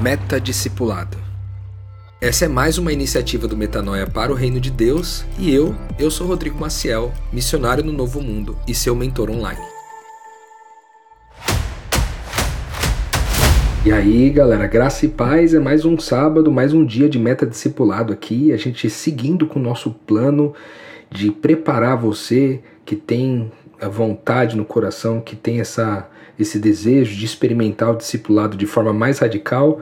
Meta Discipulado. Essa é mais uma iniciativa do Metanoia para o Reino de Deus e eu, eu sou Rodrigo Maciel, missionário no Novo Mundo e seu mentor online. E aí, galera, graça e paz é mais um sábado, mais um dia de meta discipulado aqui, a gente seguindo com o nosso plano de preparar você que tem a vontade no coração, que tem essa esse desejo de experimentar o discipulado de forma mais radical.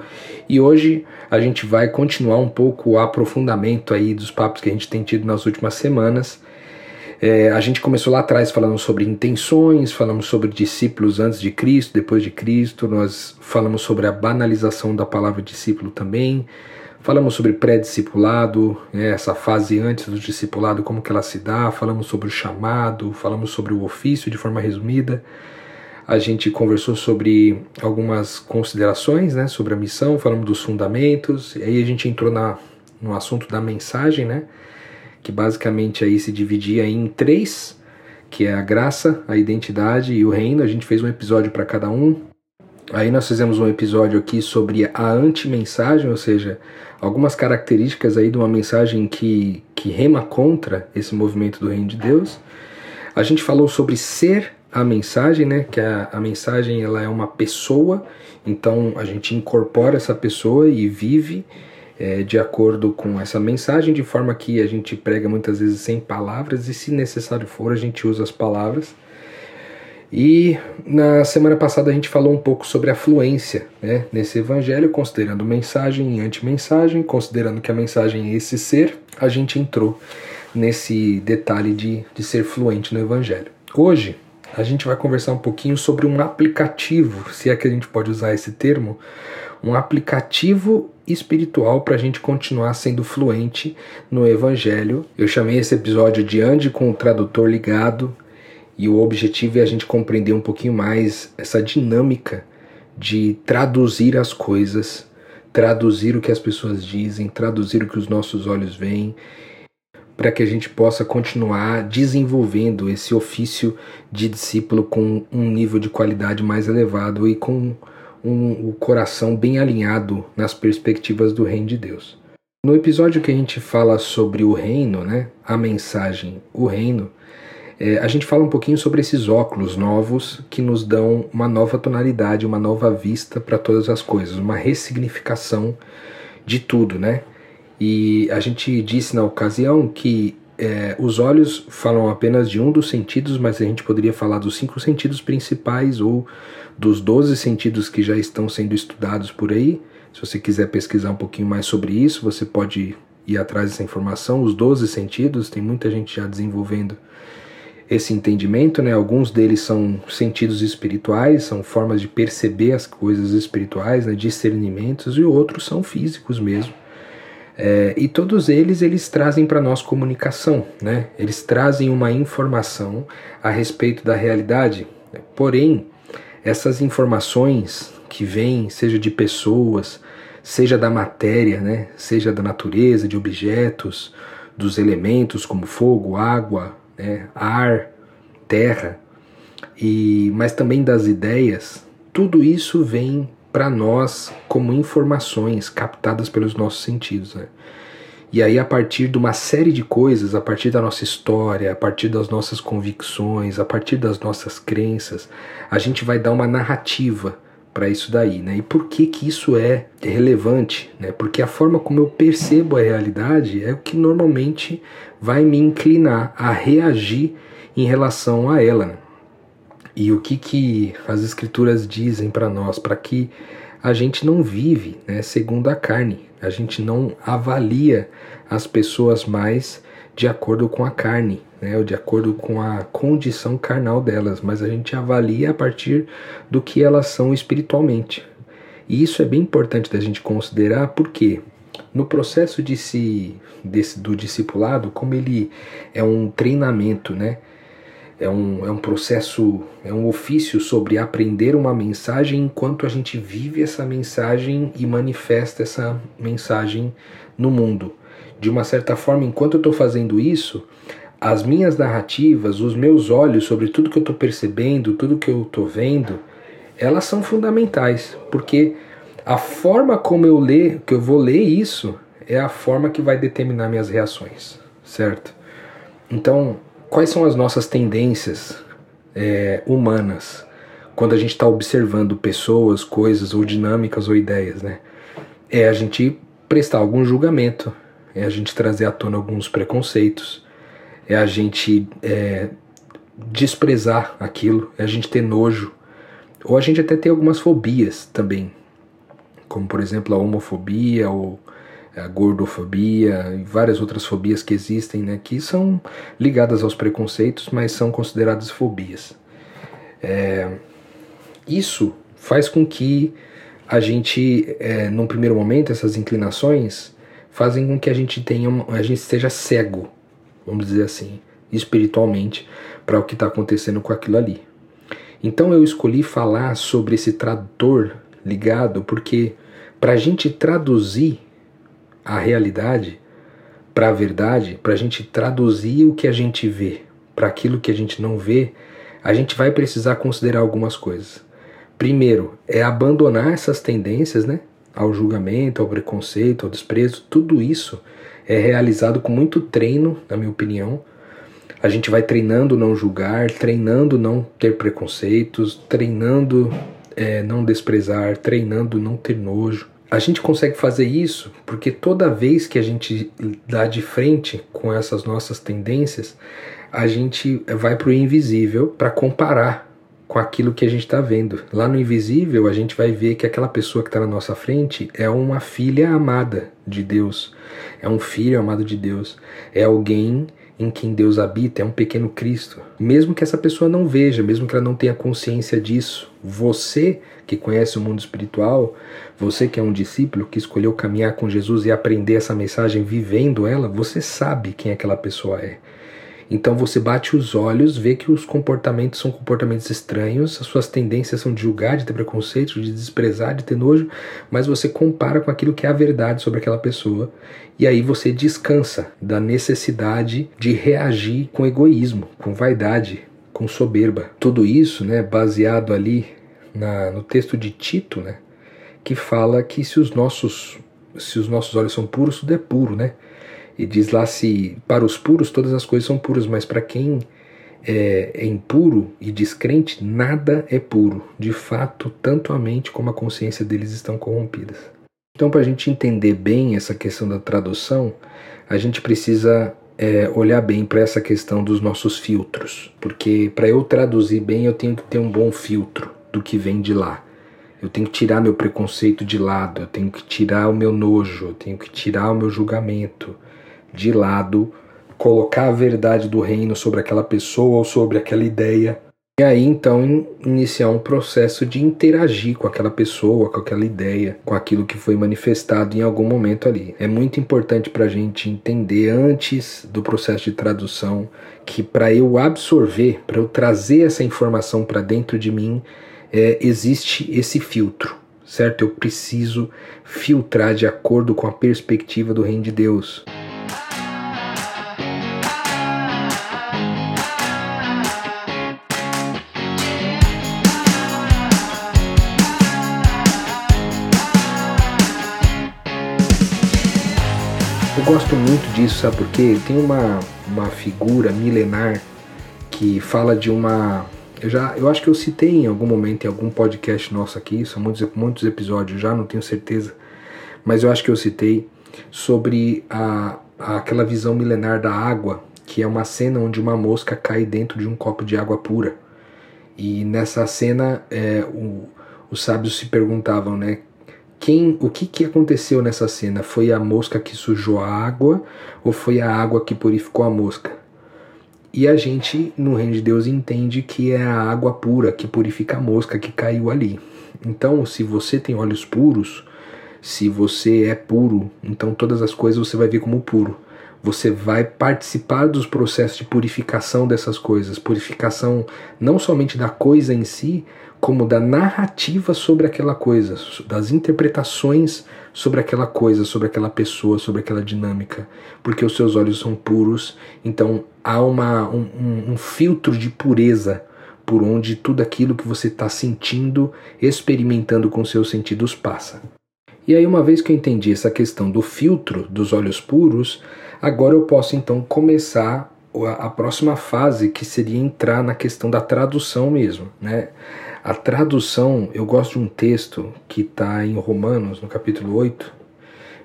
E hoje a gente vai continuar um pouco o aprofundamento aí dos papos que a gente tem tido nas últimas semanas. É, a gente começou lá atrás falando sobre intenções, falamos sobre discípulos antes de Cristo, depois de Cristo, nós falamos sobre a banalização da palavra discípulo também, falamos sobre pré-discipulado, né, essa fase antes do discipulado, como que ela se dá, falamos sobre o chamado, falamos sobre o ofício de forma resumida a gente conversou sobre algumas considerações né, sobre a missão, falamos dos fundamentos, e aí a gente entrou na, no assunto da mensagem, né, que basicamente aí se dividia em três, que é a graça, a identidade e o reino. A gente fez um episódio para cada um. Aí nós fizemos um episódio aqui sobre a anti-mensagem, ou seja, algumas características aí de uma mensagem que, que rema contra esse movimento do reino de Deus. A gente falou sobre ser a mensagem, né? Que a, a mensagem ela é uma pessoa, então a gente incorpora essa pessoa e vive é, de acordo com essa mensagem, de forma que a gente prega muitas vezes sem palavras e, se necessário for, a gente usa as palavras. E na semana passada a gente falou um pouco sobre a fluência né, nesse evangelho, considerando mensagem e antimensagem, considerando que a mensagem é esse ser, a gente entrou nesse detalhe de, de ser fluente no evangelho. Hoje a gente vai conversar um pouquinho sobre um aplicativo, se é que a gente pode usar esse termo, um aplicativo espiritual para a gente continuar sendo fluente no Evangelho. Eu chamei esse episódio de Ande com o Tradutor Ligado e o objetivo é a gente compreender um pouquinho mais essa dinâmica de traduzir as coisas, traduzir o que as pessoas dizem, traduzir o que os nossos olhos veem para que a gente possa continuar desenvolvendo esse ofício de discípulo com um nível de qualidade mais elevado e com um, o coração bem alinhado nas perspectivas do reino de Deus. No episódio que a gente fala sobre o reino, né, a mensagem, o reino, é, a gente fala um pouquinho sobre esses óculos novos que nos dão uma nova tonalidade, uma nova vista para todas as coisas, uma ressignificação de tudo, né? E a gente disse na ocasião que é, os olhos falam apenas de um dos sentidos, mas a gente poderia falar dos cinco sentidos principais ou dos doze sentidos que já estão sendo estudados por aí. Se você quiser pesquisar um pouquinho mais sobre isso, você pode ir atrás dessa informação. Os doze sentidos, tem muita gente já desenvolvendo esse entendimento, né? Alguns deles são sentidos espirituais, são formas de perceber as coisas espirituais, né? discernimentos, e outros são físicos mesmo é, e todos eles eles trazem para nós comunicação, né? Eles trazem uma informação a respeito da realidade. Porém, essas informações que vêm, seja de pessoas, seja da matéria, né? Seja da natureza, de objetos, dos elementos como fogo, água, né? ar, terra, e mas também das ideias. Tudo isso vem para nós como informações captadas pelos nossos sentidos. Né? E aí, a partir de uma série de coisas, a partir da nossa história, a partir das nossas convicções, a partir das nossas crenças, a gente vai dar uma narrativa para isso daí, né? E por que que isso é relevante, né? Porque a forma como eu percebo a realidade é o que normalmente vai me inclinar a reagir em relação a ela. Né? E o que, que as escrituras dizem para nós, para que a gente não vive né, segundo a carne, a gente não avalia as pessoas mais de acordo com a carne, né, ou de acordo com a condição carnal delas, mas a gente avalia a partir do que elas são espiritualmente. E isso é bem importante da gente considerar, porque no processo de se, desse, do discipulado, como ele é um treinamento, né? É um, é um processo, é um ofício sobre aprender uma mensagem enquanto a gente vive essa mensagem e manifesta essa mensagem no mundo. De uma certa forma, enquanto eu estou fazendo isso, as minhas narrativas, os meus olhos sobre tudo que eu estou percebendo, tudo que eu estou vendo, elas são fundamentais, porque A forma como eu ler, que eu vou ler isso, é a forma que vai determinar minhas reações, certo? Então, quais são as nossas tendências é, humanas quando a gente está observando pessoas, coisas ou dinâmicas ou ideias, né? É a gente prestar algum julgamento, é a gente trazer à tona alguns preconceitos, é a gente é, desprezar aquilo, é a gente ter nojo, ou a gente até ter algumas fobias também, como por exemplo a homofobia ou a gordofobia e várias outras fobias que existem, né, que são ligadas aos preconceitos, mas são consideradas fobias. É, isso faz com que a gente, é, num primeiro momento, essas inclinações fazem com que a gente tenha, a gente esteja cego, vamos dizer assim, espiritualmente, para o que está acontecendo com aquilo ali. Então eu escolhi falar sobre esse tradutor ligado, porque para a gente traduzir a realidade para a verdade, para a gente traduzir o que a gente vê para aquilo que a gente não vê, a gente vai precisar considerar algumas coisas. Primeiro, é abandonar essas tendências, né? Ao julgamento, ao preconceito, ao desprezo, tudo isso é realizado com muito treino, na minha opinião. A gente vai treinando não julgar, treinando não ter preconceitos, treinando é, não desprezar, treinando não ter nojo. A gente consegue fazer isso porque toda vez que a gente dá de frente com essas nossas tendências, a gente vai para o invisível para comparar com aquilo que a gente está vendo. Lá no invisível, a gente vai ver que aquela pessoa que está na nossa frente é uma filha amada de Deus, é um filho amado de Deus, é alguém em quem Deus habita, é um pequeno Cristo. Mesmo que essa pessoa não veja, mesmo que ela não tenha consciência disso, você que conhece o mundo espiritual, você que é um discípulo que escolheu caminhar com Jesus e aprender essa mensagem vivendo ela, você sabe quem aquela pessoa é. Então você bate os olhos, vê que os comportamentos são comportamentos estranhos, as suas tendências são de julgar, de ter preconceito, de desprezar, de ter nojo, mas você compara com aquilo que é a verdade sobre aquela pessoa e aí você descansa da necessidade de reagir com egoísmo, com vaidade, com soberba. Tudo isso, né, baseado ali na, no texto de Tito, né, que fala que se os nossos se os nossos olhos são puros, tudo é puro, né? E diz lá se para os puros todas as coisas são puras, mas para quem é, é, impuro e descrente, nada é puro. De fato, tanto a mente como a consciência deles estão corrompidas. Então, para a gente entender bem essa questão da tradução, a gente precisa é, olhar bem para essa questão dos nossos filtros, porque para eu traduzir bem eu tenho que ter um bom filtro do que vem de lá. Eu tenho que tirar meu preconceito de lado, eu tenho que tirar o meu nojo, eu tenho que tirar o meu julgamento, de lado, colocar a verdade do reino sobre aquela pessoa ou sobre aquela ideia. E aí então iniciar um processo de interagir com aquela pessoa, com aquela ideia, com aquilo que foi manifestado em algum momento ali. É muito importante para a gente entender antes do processo de tradução que para eu absorver, para eu trazer essa informação para dentro de mim, é, existe esse filtro, certo? Eu preciso filtrar de acordo com a perspectiva do reino de Deus. gosto muito disso, sabe por quê? Tem uma, uma figura milenar que fala de uma. Eu, já, eu acho que eu citei em algum momento, em algum podcast nosso aqui, são muitos, muitos episódios já, não tenho certeza, mas eu acho que eu citei sobre a, a, aquela visão milenar da água, que é uma cena onde uma mosca cai dentro de um copo de água pura. E nessa cena, é, o, os sábios se perguntavam, né? quem, o que, que aconteceu nessa cena? Foi a mosca que sujou a água ou foi a água que purificou a mosca? E a gente, no reino de Deus, entende que é a água pura que purifica a mosca que caiu ali. Então, se você tem olhos puros, se você é puro, então todas as coisas você vai ver como puro. Você vai participar dos processos de purificação dessas coisas, purificação não somente da coisa em si, como da narrativa sobre aquela coisa, das interpretações sobre aquela coisa, sobre aquela pessoa, sobre aquela dinâmica, porque os seus olhos são puros, então há uma, um, um filtro de pureza por onde tudo aquilo que você está sentindo, experimentando com seus sentidos passa. E aí, uma vez que eu entendi essa questão do filtro dos olhos puros, agora eu posso então começar a próxima fase, que seria entrar na questão da tradução mesmo. Né? A tradução, eu gosto de um texto que está em Romanos, no capítulo 8,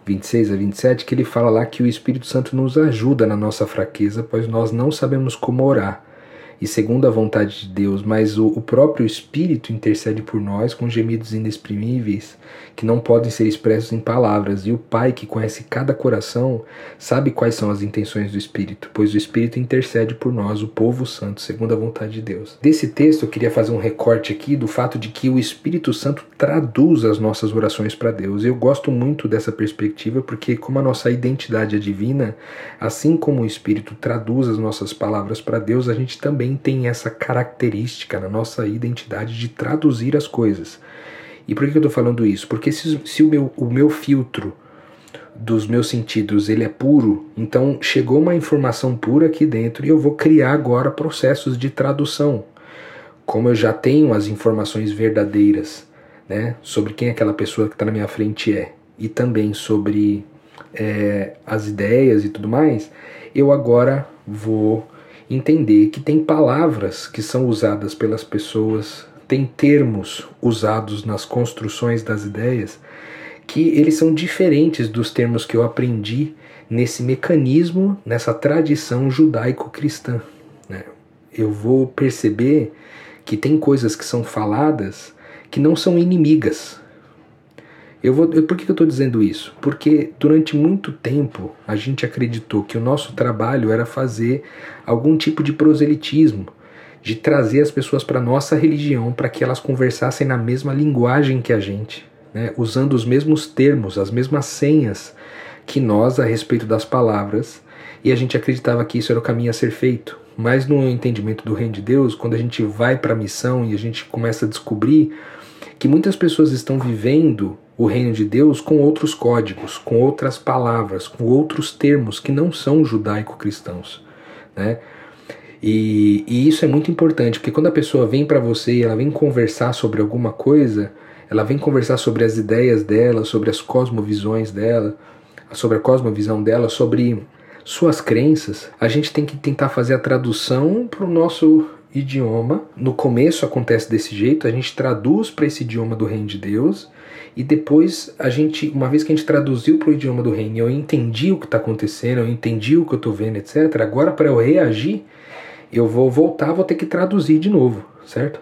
26 a 27, que ele fala lá que o Espírito Santo nos ajuda na nossa fraqueza, pois nós não sabemos como orar e segundo a vontade de Deus, mas o, o, próprio Espírito intercede por nós com gemidos inexprimíveis que não podem ser expressos em palavras. E o Pai, que conhece cada coração, sabe quais são as intenções do Espírito, pois o Espírito intercede por nós, o povo santo, segundo a vontade de Deus. Desse texto, eu queria fazer um recorte aqui do fato de que o Espírito Santo traduz as nossas orações para Deus. Eu gosto muito dessa perspectiva porque, como a nossa identidade é divina, assim como o Espírito traduz as nossas palavras para Deus, a gente também também tem essa característica na nossa identidade de traduzir as coisas. E por que eu estou falando isso? Porque se, se o, meu, o meu filtro dos meus sentidos ele é puro, então chegou uma informação pura aqui dentro e eu vou criar agora processos de tradução. Como eu já tenho as informações verdadeiras né, sobre quem aquela pessoa que está na minha frente é, e também sobre é, as ideias e tudo mais, eu agora vou entender que tem palavras que são usadas pelas pessoas, tem termos usados nas construções das ideias que eles são diferentes dos termos que eu aprendi nesse mecanismo, nessa tradição judaico-cristã. Né? Eu vou perceber que tem coisas que são faladas que não são inimigas, eu vou, por que eu estou dizendo isso? Porque durante muito tempo a gente acreditou que o nosso trabalho era fazer algum tipo de proselitismo, de trazer as pessoas para nossa religião para que elas conversassem na mesma linguagem que a gente, né? usando os mesmos termos, as mesmas senhas que nós a respeito das palavras, e a gente acreditava que isso era o caminho a ser feito. Mas no entendimento do reino de Deus, quando a gente vai para a missão e a gente começa a descobrir que muitas pessoas estão vivendo o reino de Deus com outros códigos, com outras palavras, com outros termos que não são judaico-cristãos, né? E, e, isso é muito importante, porque quando a pessoa vem para você e ela vem conversar sobre alguma coisa, ela vem conversar sobre as ideias dela, sobre as cosmovisões dela, sobre a cosmovisão dela, sobre suas crenças, a gente tem que tentar fazer a tradução para o nosso idioma. No começo acontece desse jeito, a gente traduz para esse idioma do reino de Deus e depois a gente, uma vez que a gente traduziu para o idioma do reino, eu entendi o que está acontecendo, eu entendi o que eu estou vendo, etc. Agora para eu reagir, eu vou voltar, vou ter que traduzir de novo, certo?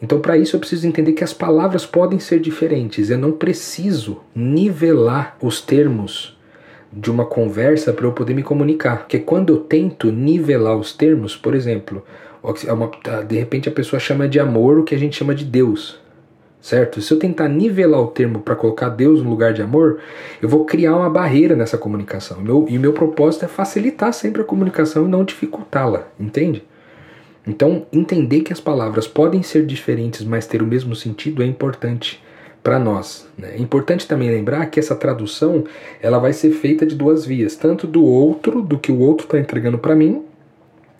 Então para isso eu preciso entender que as palavras podem ser diferentes. Eu não preciso nivelar os termos de uma conversa para eu poder me comunicar. Porque quando eu tento nivelar os termos, por exemplo, é de repente a pessoa chama de amor o que a gente chama de Deus certo? Se eu tentar nivelar o termo para colocar Deus no lugar de amor, eu vou criar uma barreira nessa comunicação. Meu, e meu propósito é facilitar sempre a comunicação e não dificultá-la, entende? Então, entender que as palavras podem ser diferentes, mas ter o mesmo sentido é importante para nós. Né? É importante também lembrar que essa tradução ela vai ser feita de duas vias, tanto do outro, do que o outro está entregando para mim,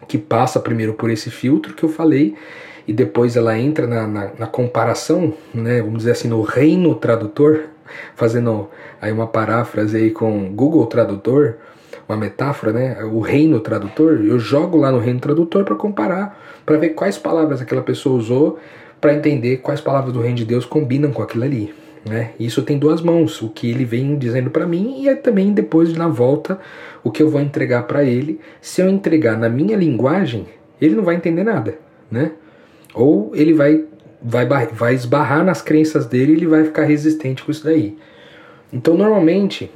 que passa primeiro por esse filtro que eu falei, e depois ela entra na, na, na, comparação, né, vamos dizer assim, no reino tradutor, fazendo aí uma paráfrase aí com Google Tradutor, uma metáfora, né, o reino tradutor, eu jogo lá no reino tradutor para comparar, para ver quais palavras aquela pessoa usou, para entender quais palavras do reino de Deus combinam com aquilo ali. Né? Isso tem duas mãos, o que ele vem dizendo para mim e é também depois na volta o que eu vou entregar para ele. Se eu entregar na minha linguagem, ele não vai entender nada, né? Ou ele vai, vai, vai esbarrar nas crenças dele e ele vai ficar resistente com isso daí. Então, normalmente,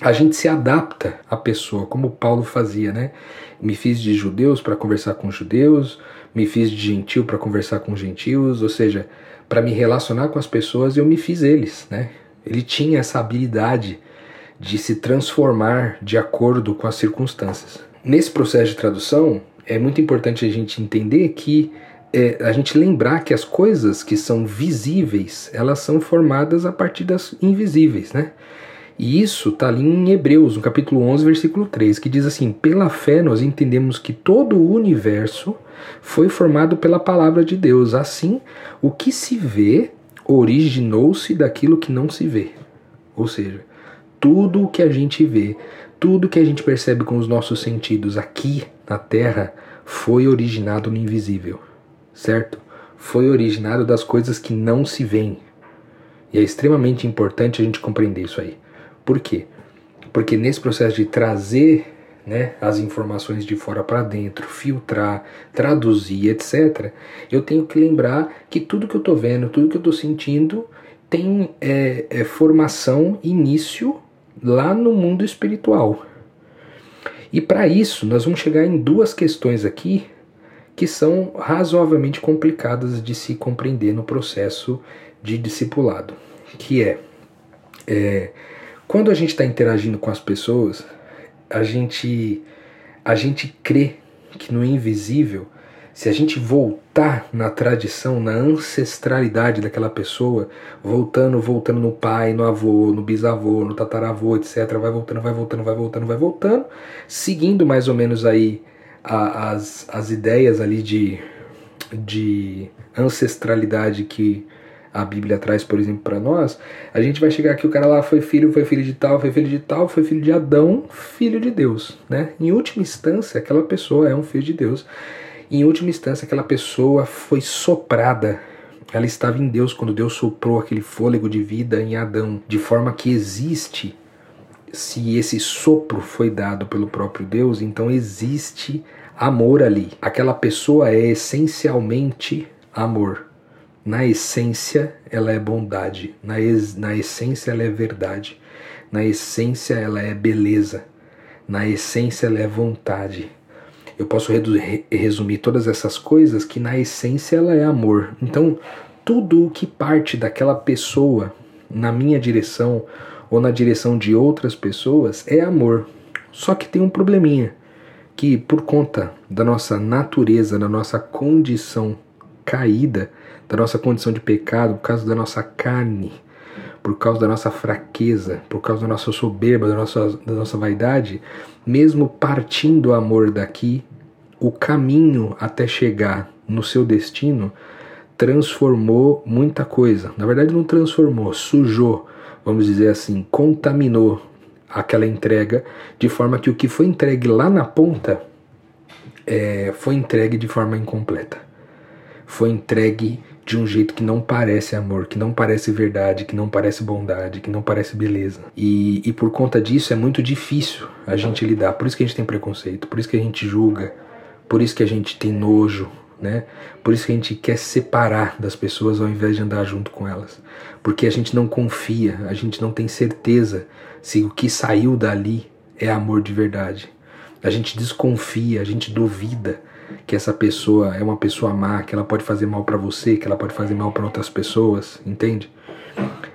a gente se adapta à pessoa, como Paulo fazia, né? Me fiz de judeus para conversar com judeus, me fiz de gentil para conversar com gentios, ou seja, para me relacionar com as pessoas, eu me fiz eles, né? Ele tinha essa habilidade de se transformar de acordo com as circunstâncias. Nesse processo de tradução, é muito importante a gente entender que é, a gente lembrar que as coisas que são visíveis, elas são formadas a partir das invisíveis, né? E isso está ali em Hebreus, no capítulo 11, versículo 3, que diz assim: Pela fé nós entendemos que todo o universo foi formado pela palavra de Deus. Assim, o que se vê originou-se daquilo que não se vê. Ou seja, tudo o que a gente vê, tudo que a gente percebe com os nossos sentidos aqui na Terra foi originado no invisível, certo? Foi originado das coisas que não se veem. E é extremamente importante a gente compreender isso aí. Por quê? Porque nesse processo de trazer né, as informações de fora para dentro, filtrar, traduzir, etc., eu tenho que lembrar que tudo que eu estou vendo, tudo que eu estou sentindo, tem é, é, formação, início lá no mundo espiritual. E para isso, nós vamos chegar em duas questões aqui que são razoavelmente complicadas de se compreender no processo de discipulado, que é, é quando a gente está interagindo com as pessoas, a gente a gente crê que no invisível, se a gente voltar na tradição, na ancestralidade daquela pessoa, voltando, voltando no pai, no avô, no bisavô, no tataravô, etc, vai voltando, vai voltando, vai voltando, vai voltando, seguindo mais ou menos aí a, as, as ideias ali de, de ancestralidade que a Bíblia traz, por exemplo, para nós, a gente vai chegar aqui, o cara lá foi filho, foi filho de tal, foi filho de tal, foi filho de Adão, filho de Deus, né? Em última instância, aquela pessoa é um filho de Deus. Em última instância, aquela pessoa foi soprada. Ela estava em Deus quando Deus soprou aquele fôlego de vida em Adão, de forma que existe se esse sopro foi dado pelo próprio Deus, então existe amor ali. Aquela pessoa é essencialmente amor na essência ela é bondade, na, es, na essência ela é verdade, na essência ela é beleza, na essência ela é vontade. Eu posso resumir todas essas coisas que na essência ela é amor. Então, tudo o que parte daquela pessoa na minha direção ou na direção de outras pessoas é amor. Só que tem um probleminha, que por conta da nossa natureza, da nossa condição caída, da nossa condição de pecado, por causa da nossa carne, por causa da nossa fraqueza, por causa da nossa soberba, da nossa, da nossa vaidade, mesmo partindo o amor daqui, o caminho até chegar no seu destino transformou muita coisa. Na verdade, não transformou, sujou, vamos dizer assim, contaminou aquela entrega, de forma que o que foi entregue lá na ponta é, foi entregue de forma incompleta. Foi entregue de um jeito que não parece amor, que não parece verdade, que não parece bondade, que não parece beleza. E, e por conta disso é muito difícil a gente lidar. Por isso que a gente tem preconceito, por isso que a gente julga, por isso que a gente tem nojo, né? Por isso que a gente quer separar das pessoas ao invés de andar junto com elas. Porque a gente não confia, a gente não tem certeza se o que saiu dali é amor de verdade. A gente desconfia, a gente duvida que essa pessoa é uma pessoa má, que ela pode fazer mal para você, que ela pode fazer mal para outras pessoas, entende?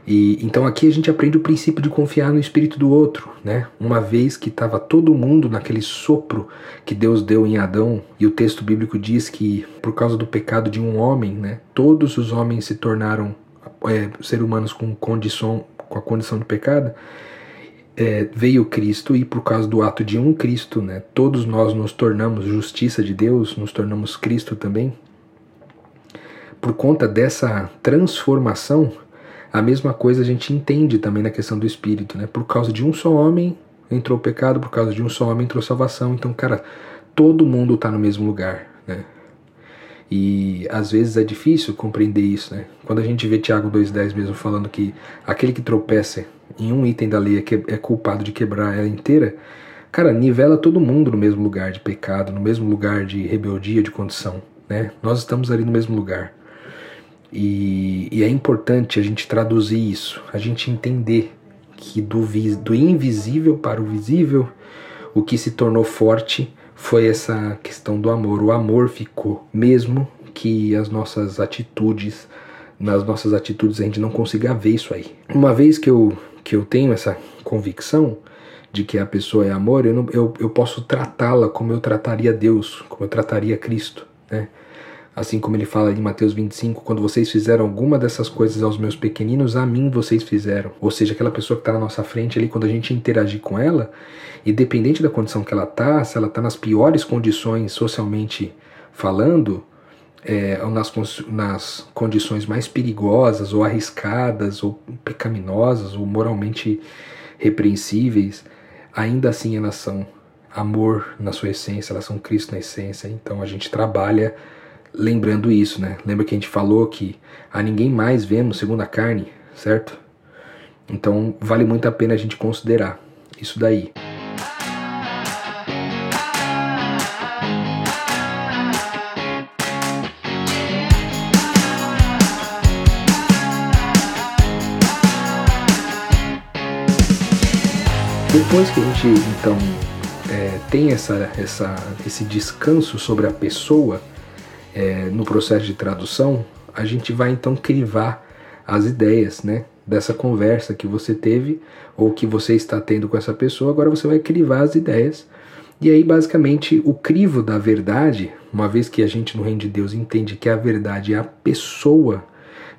E então aqui a gente aprende o princípio de confiar no espírito do outro, né? Uma vez que estava todo mundo naquele sopro que Deus deu em Adão, e o texto bíblico diz que por causa do pecado de um homem, né, todos os homens se tornaram é, seres humanos com condição com a condição de pecado é, veio Cristo e por causa do ato de um Cristo, né, todos nós nos tornamos justiça de Deus, nos tornamos Cristo também. Por conta dessa transformação, a mesma coisa a gente entende também na questão do Espírito, né? Por causa de um só homem entrou o pecado, por causa de um só homem entrou salvação. Então, cara, todo mundo está no mesmo lugar, né? E às vezes é difícil compreender isso, né? Quando a gente vê Tiago 2,10 mesmo falando que aquele que tropeça em um item da lei é, que, é culpado de quebrar ela inteira, cara, nivela todo mundo no mesmo lugar de pecado, no mesmo lugar de rebeldia, de condição, né? Nós estamos ali no mesmo lugar. E, e é importante a gente traduzir isso, a gente entender que do, do invisível para o visível, o que se tornou forte foi essa questão do amor. O amor ficou, mesmo que as nossas atitudes, nas nossas atitudes a gente não consiga ver isso aí. Uma vez que eu, que eu tenho essa convicção de que a pessoa é amor, eu, não, eu, eu posso tratá-la como eu trataria Deus, como eu trataria Cristo, né? Assim como ele fala em Mateus 25, quando vocês fizeram alguma dessas coisas aos meus pequeninos, a mim vocês fizeram. Ou seja, aquela pessoa que está na nossa frente ali, quando a gente interagir com ela, independente da condição que ela está, se ela está nas piores condições socialmente falando, é, ou nas, nas condições mais perigosas, ou arriscadas, ou pecaminosas, ou moralmente repreensíveis, ainda assim elas são amor na sua essência, elas são Cristo na essência. Então a gente trabalha lembrando isso, né? Lembra que a gente falou que a ninguém mais vemos segundo a carne, certo? Então vale muito a pena a gente considerar isso daí. Depois que a gente então é, tem essa, essa, esse descanso sobre a pessoa é, no processo de tradução, a gente vai então crivar as ideias, né? Dessa conversa que você teve ou que você está tendo com essa pessoa, agora você vai crivar as ideias. E aí, basicamente, o crivo da verdade, uma vez que a gente no reino de Deus entende que a verdade é a pessoa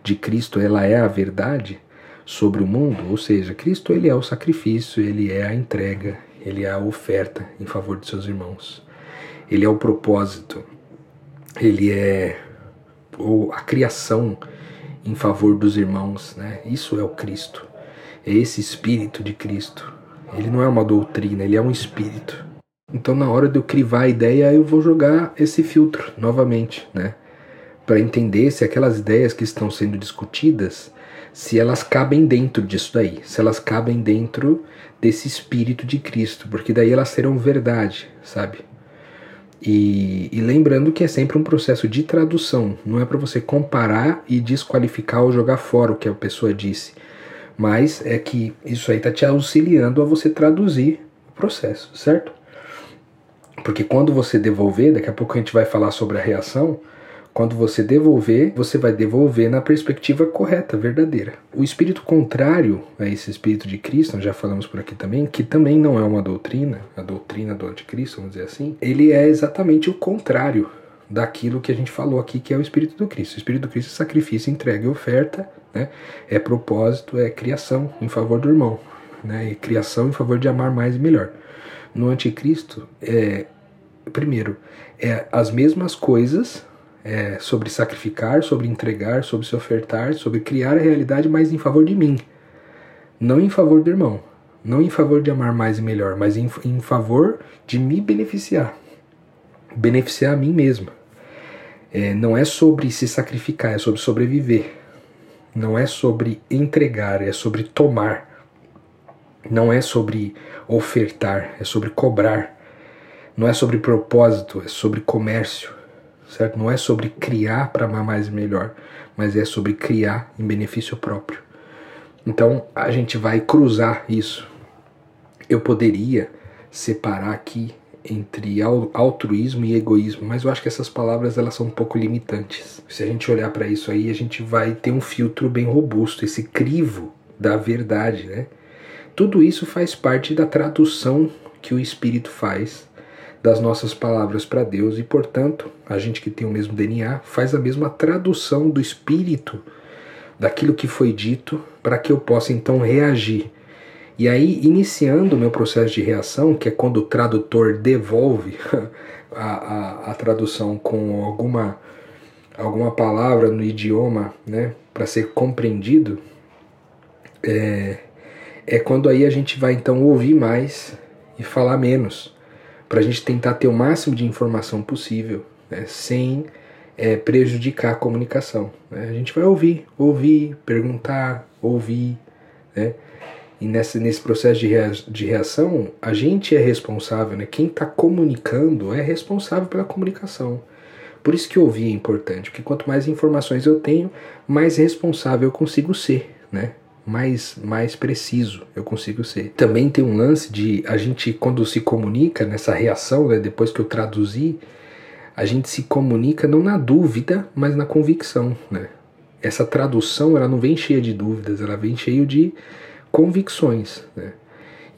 de Cristo, ela é a verdade sobre o mundo, ou seja, Cristo ele é o sacrifício, ele é a entrega, ele é a oferta em favor de seus irmãos. Ele é o propósito, ele é a criação em favor dos irmãos, né? Isso é o Cristo. É esse espírito de Cristo. Ele não é uma doutrina, ele é um espírito. Então, na hora de eu crivar a ideia, eu vou jogar esse filtro novamente, né? Para entender se aquelas ideias que estão sendo discutidas, se elas cabem dentro disso daí, se elas cabem dentro desse espírito de Cristo, porque daí elas serão verdade, sabe? E, e lembrando que é sempre um processo de tradução, não é para você comparar e desqualificar ou jogar fora o que a pessoa disse, mas é que isso aí está te auxiliando a você traduzir o processo, certo? Porque quando você devolver, daqui a pouco a gente vai falar sobre a reação, quando você devolver, você vai devolver na perspectiva correta, verdadeira. O espírito contrário a esse espírito de Cristo, já falamos por aqui também, que também não é uma doutrina, a doutrina do anticristo, vamos dizer assim, ele é exatamente o contrário daquilo que a gente falou aqui, que é o espírito do Cristo. O espírito do Cristo é sacrifício, entrega e oferta, né? é propósito, é criação em favor do irmão, né? e criação em favor de amar mais e melhor. No anticristo, é, primeiro, é as mesmas coisas é, sobre sacrificar, sobre entregar, sobre se ofertar, sobre criar a realidade, mas em favor de mim. Não em favor do irmão. Não em favor de amar mais e melhor, mas em, em favor de me beneficiar. Beneficiar a mim mesmo. É, não é sobre se sacrificar, é sobre sobreviver. Não é sobre entregar, é sobre tomar. Não é sobre ofertar, é sobre cobrar. Não é sobre propósito, é sobre comércio certo? Não é sobre criar para amar mais e melhor, mas é sobre criar em benefício próprio. Então a gente vai cruzar isso. Eu poderia separar aqui entre altruísmo e egoísmo, mas eu acho que essas palavras elas são um pouco limitantes. Se a gente olhar para isso aí, a gente vai ter um filtro bem robusto, esse crivo da verdade, né? Tudo isso faz parte da tradução que o espírito faz das nossas palavras para Deus e, portanto, a gente que tem o mesmo DNA faz a mesma tradução do espírito daquilo que foi dito para que eu possa então reagir. E aí, iniciando o meu processo de reação, que é quando o tradutor devolve a, a, a tradução com alguma, alguma palavra no idioma né, para ser compreendido, é, é quando aí a gente vai então ouvir mais e falar menos para a gente tentar ter o máximo de informação possível, né, sem é, prejudicar a comunicação. Né? A gente vai ouvir, ouvir, perguntar, ouvir, né? E nesse, processo de, rea, de reação, a gente é responsável, né? Quem está comunicando é responsável pela comunicação. Por isso que ouvir é importante, porque quanto mais informações eu tenho, mais responsável eu consigo ser, né? Mais, mais preciso eu consigo ser. Também tem um lance de a gente, quando se comunica nessa reação, né, depois que eu traduzi, a gente se comunica não na dúvida, mas na convicção. Né? Essa tradução ela não vem cheia de dúvidas, ela vem cheia de convicções. Né?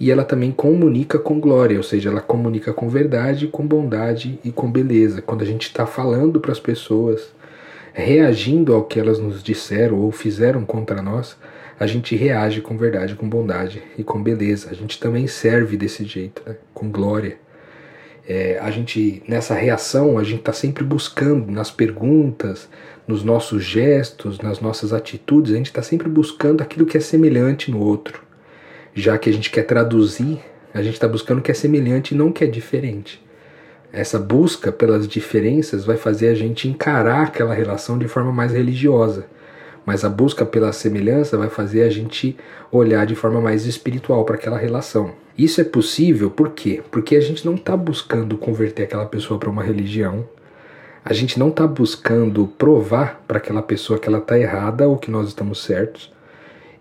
e ela também comunica com glória, ou seja, ela comunica com verdade, com bondade e com beleza. Quando a gente está falando para as pessoas, reagindo ao que elas nos disseram ou fizeram contra nós, a gente reage com verdade, com bondade e com beleza. A gente também serve desse jeito, né? com glória. É, a gente nessa reação a gente está sempre buscando nas perguntas, nos nossos gestos, nas nossas atitudes, a gente está sempre buscando aquilo que é semelhante no outro já que a gente quer traduzir, a gente está buscando o que é semelhante e não o que é diferente. Essa busca pelas diferenças vai fazer a gente encarar aquela relação de forma mais religiosa, mas a busca pela semelhança vai fazer a gente olhar de forma mais espiritual para aquela relação. Isso é possível por quê? Porque a gente não está buscando converter aquela pessoa para uma religião, a gente não está buscando provar para aquela pessoa que ela está errada ou que nós estamos certos.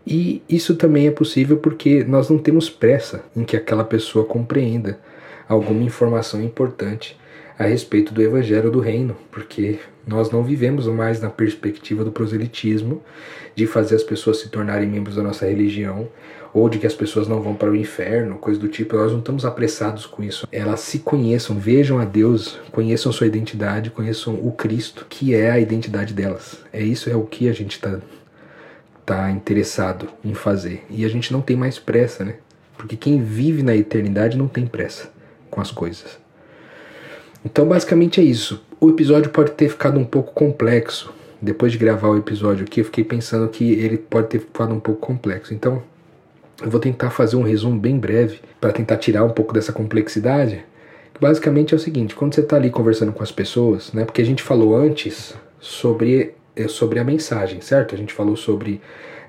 E isso também é possível porque nós não temos pressa em que aquela pessoa compreenda alguma informação importante a respeito do evangelho do reino, porque nós não vivemos mais na perspectiva do proselitismo, de fazer as pessoas se tornarem membros da nossa religião, ou de que as pessoas não vão para o inferno, coisa do tipo. Nós não estamos apressados com isso. Elas se conheçam, vejam a Deus, conheçam sua identidade, conheçam o Cristo, que é a identidade delas. É isso é o que a gente está está interessado em fazer. E a gente não tem mais pressa, né? Porque quem vive na eternidade não tem pressa com as coisas. Então, basicamente é isso. O episódio pode ter ficado um pouco complexo. Depois de gravar o episódio aqui, eu fiquei pensando que ele pode ter ficado um pouco complexo. Então, eu vou tentar fazer um resumo bem breve para tentar tirar um pouco dessa complexidade. basicamente é o seguinte: quando você está ali conversando com as pessoas, né? Porque a gente falou antes sobre é sobre a mensagem, certo? A gente falou sobre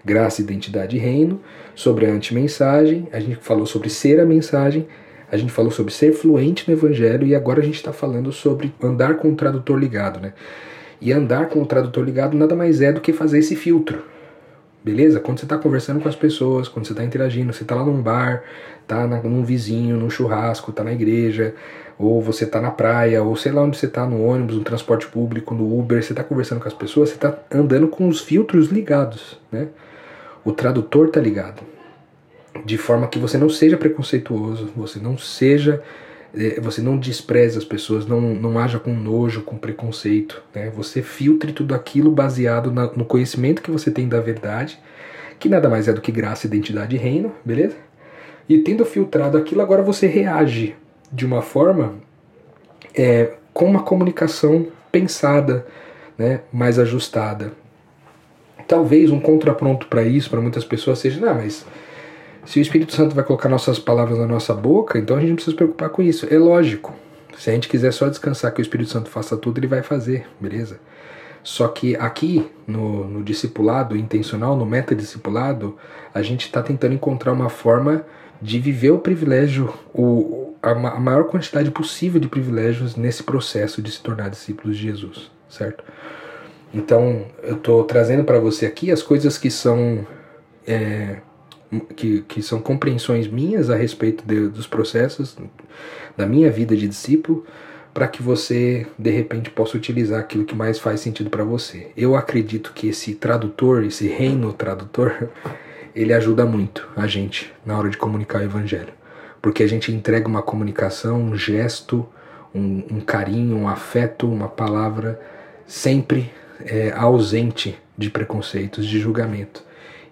graça, identidade e reino, sobre a antimensagem, a gente falou sobre ser a mensagem, a gente falou sobre ser fluente no evangelho e agora a gente está falando sobre andar com o tradutor ligado, né? E andar com o tradutor ligado nada mais é do que fazer esse filtro. Beleza? Quando você está conversando com as pessoas, quando você está interagindo, você está lá num bar, tá na, num vizinho, num churrasco, tá na igreja, ou você está na praia, ou sei lá onde você está, no ônibus, no transporte público, no Uber, você está conversando com as pessoas, você está andando com os filtros ligados, né? O tradutor está ligado, de forma que você não seja preconceituoso, você não seja, eh, você não despreze as pessoas, não, não haja com nojo, com preconceito, né? Você filtre tudo aquilo baseado na, no conhecimento que você tem da verdade, que nada mais é do que graça, identidade e reino, beleza? E tendo filtrado aquilo, agora você reage de uma forma é, com uma comunicação pensada, né, mais ajustada. Talvez um contraponto para isso, para muitas pessoas, seja: não, mas se o Espírito Santo vai colocar nossas palavras na nossa boca, então a gente não precisa se preocupar com isso. É lógico. Se a gente quiser só descansar que o Espírito Santo faça tudo, ele vai fazer, beleza? Só que aqui no, no discipulado intencional, no meta-discipulado, a gente está tentando encontrar uma forma de viver o privilégio, o, a, maior quantidade possível de privilégios nesse processo de se tornar discípulos de Jesus, certo? Então, eu estou trazendo para você aqui as coisas que são é, que, que são compreensões minhas a respeito de, dos processos da minha vida de discípulo, para que você de repente possa utilizar aquilo que mais faz sentido para você. Eu acredito que esse tradutor, esse reino tradutor, ele ajuda muito a gente na hora de comunicar o evangelho porque a gente entrega uma comunicação, um gesto, um, um carinho, um afeto, uma palavra sempre é, ausente de preconceitos, de julgamento.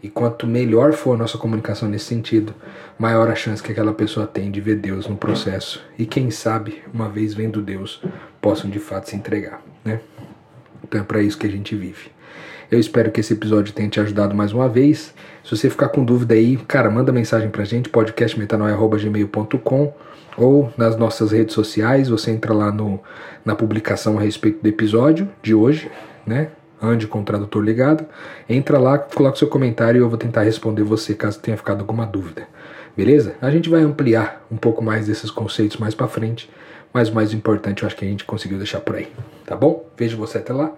E quanto melhor for a nossa comunicação nesse sentido, maior a chance que aquela pessoa tem de ver Deus no processo. E quem sabe, uma vez vendo Deus, possam de fato se entregar. Né? Então é para isso que a gente vive. Eu espero que esse episódio tenha te ajudado mais uma vez. Se você ficar com dúvida aí, cara, manda mensagem pra gente, podcastmetanoia.gmail.com ou nas nossas redes sociais, você entra lá no, na publicação a respeito do episódio de hoje, né? Ande com o tradutor ligado. Entra lá, coloca seu comentário e eu vou tentar responder você caso tenha ficado alguma dúvida. Beleza? A gente vai ampliar um pouco mais desses conceitos mais para frente, mas o mais importante eu acho que a gente conseguiu deixar por aí. Tá bom? Vejo você até lá.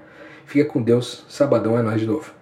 Fica com Deus. Sabadão é nós de novo.